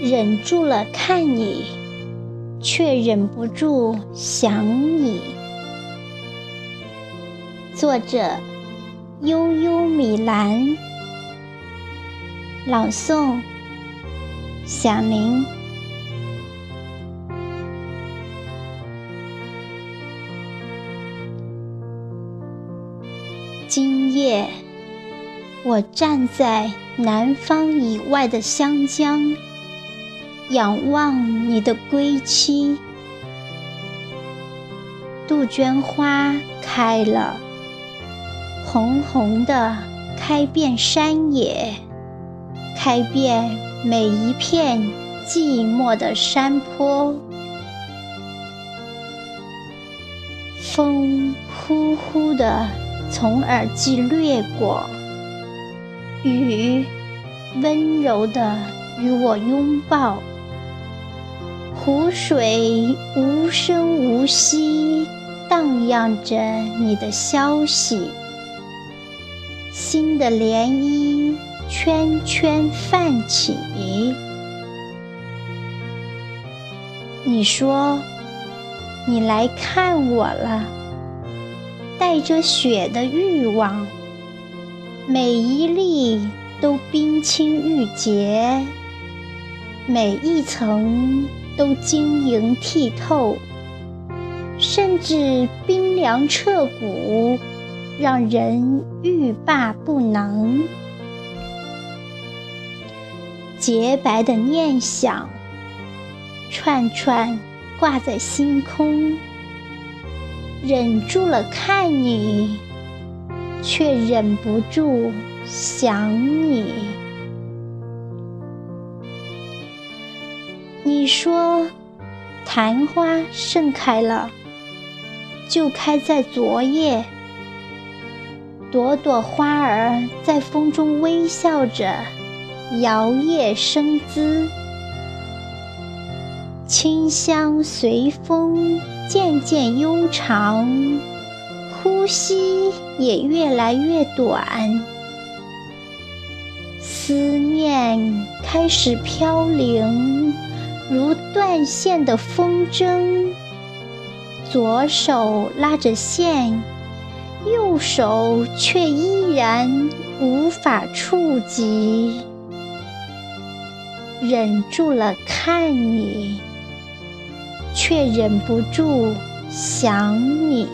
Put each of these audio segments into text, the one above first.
忍住了看你，却忍不住想你。作者：悠悠米兰，朗诵：响铃。今夜，我站在南方以外的湘江。仰望你的归期，杜鹃花开了，红红的开遍山野，开遍每一片寂寞的山坡。风呼呼的从耳际掠过，雨温柔的与我拥抱。湖水无声无息，荡漾着你的消息。心的涟漪圈圈泛起。你说，你来看我了，带着雪的欲望，每一粒都冰清玉洁，每一层。都晶莹剔透，甚至冰凉彻骨，让人欲罢不能。洁白的念想，串串挂在星空，忍住了看你，却忍不住想你。你说，昙花盛开了，就开在昨夜。朵朵花儿在风中微笑着，摇曳生姿。清香随风渐渐悠长，呼吸也越来越短。思念开始飘零。如断线的风筝，左手拉着线，右手却依然无法触及。忍住了看你，却忍不住想你。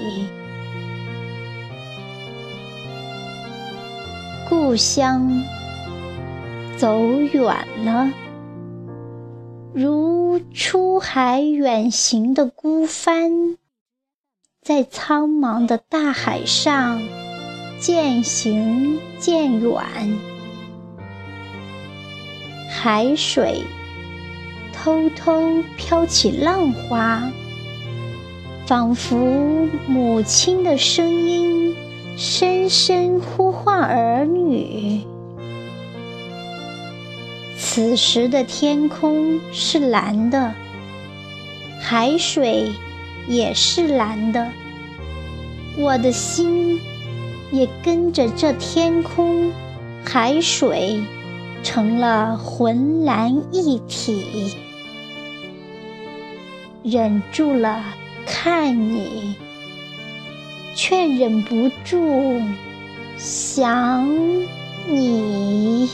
故乡走远了。如出海远行的孤帆，在苍茫的大海上渐行渐远。海水偷偷飘起浪花，仿佛母亲的声音，深深呼唤儿女。此时的天空是蓝的，海水也是蓝的，我的心也跟着这天空、海水成了浑蓝一体。忍住了看你，却忍不住想你。